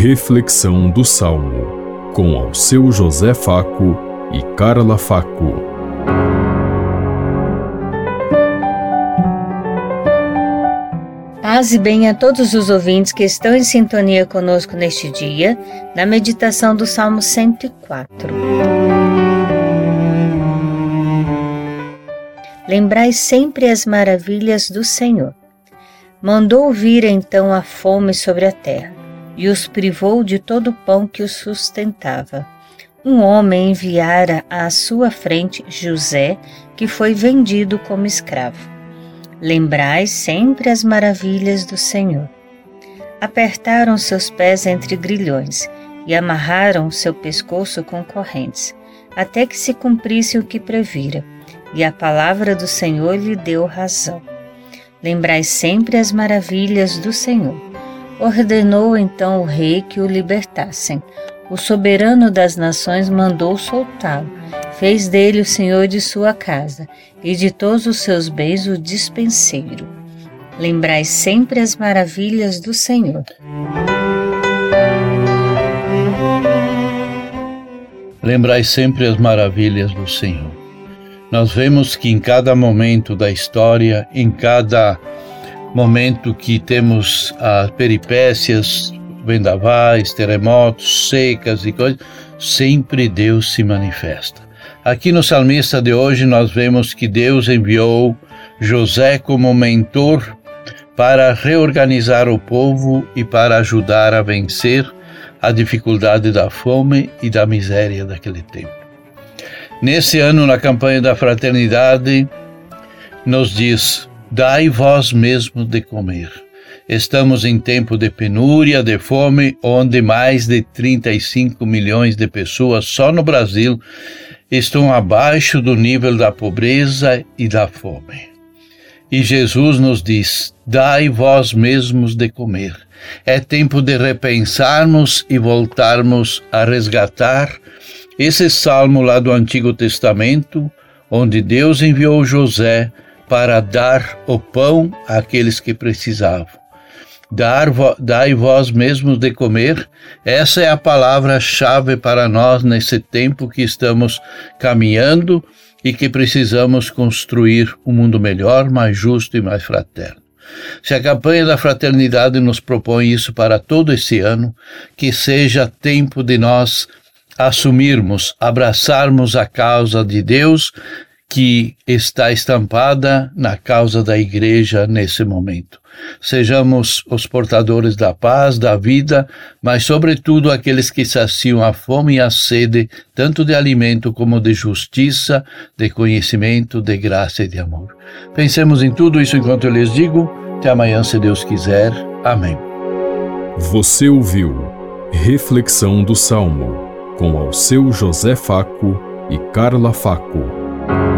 Reflexão do Salmo, com ao seu José Faco e Carla Faco. Paz e bem a todos os ouvintes que estão em sintonia conosco neste dia, na meditação do Salmo 104. Lembrai sempre as maravilhas do Senhor. Mandou vir então a fome sobre a terra e os privou de todo o pão que os sustentava. Um homem enviara à sua frente José, que foi vendido como escravo. Lembrai sempre as maravilhas do Senhor. Apertaram seus pés entre grilhões e amarraram seu pescoço com correntes, até que se cumprisse o que previra, e a palavra do Senhor lhe deu razão. Lembrai sempre as maravilhas do Senhor Ordenou então o rei que o libertassem. O soberano das nações mandou soltá-lo. Fez dele o senhor de sua casa e de todos os seus bens o dispenseiro. Lembrai sempre as maravilhas do Senhor. Lembrai sempre as maravilhas do Senhor. Nós vemos que em cada momento da história, em cada momento que temos as peripécias, vendavais, terremotos, secas e coisas, sempre Deus se manifesta. Aqui no salmista de hoje nós vemos que Deus enviou José como mentor para reorganizar o povo e para ajudar a vencer a dificuldade da fome e da miséria daquele tempo. Nesse ano, na campanha da fraternidade, nos diz: dai vós mesmo de comer. Estamos em tempo de penúria, de fome, onde mais de 35 milhões de pessoas só no Brasil estão abaixo do nível da pobreza e da fome. E Jesus nos diz: Dai vós mesmos de comer. É tempo de repensarmos e voltarmos a resgatar esse salmo lá do Antigo Testamento, onde Deus enviou José para dar o pão àqueles que precisavam. Dar, dai vós mesmos de comer, essa é a palavra-chave para nós nesse tempo que estamos caminhando e que precisamos construir um mundo melhor, mais justo e mais fraterno. Se a campanha da fraternidade nos propõe isso para todo esse ano, que seja tempo de nós assumirmos, abraçarmos a causa de Deus que está estampada na causa da Igreja nesse momento. Sejamos os portadores da paz, da vida, mas, sobretudo, aqueles que saciam a fome e a sede, tanto de alimento como de justiça, de conhecimento, de graça e de amor. Pensemos em tudo isso enquanto eu lhes digo. Até amanhã, se Deus quiser. Amém. Você ouviu Reflexão do Salmo, com ao seu José Faco e Carla Faco.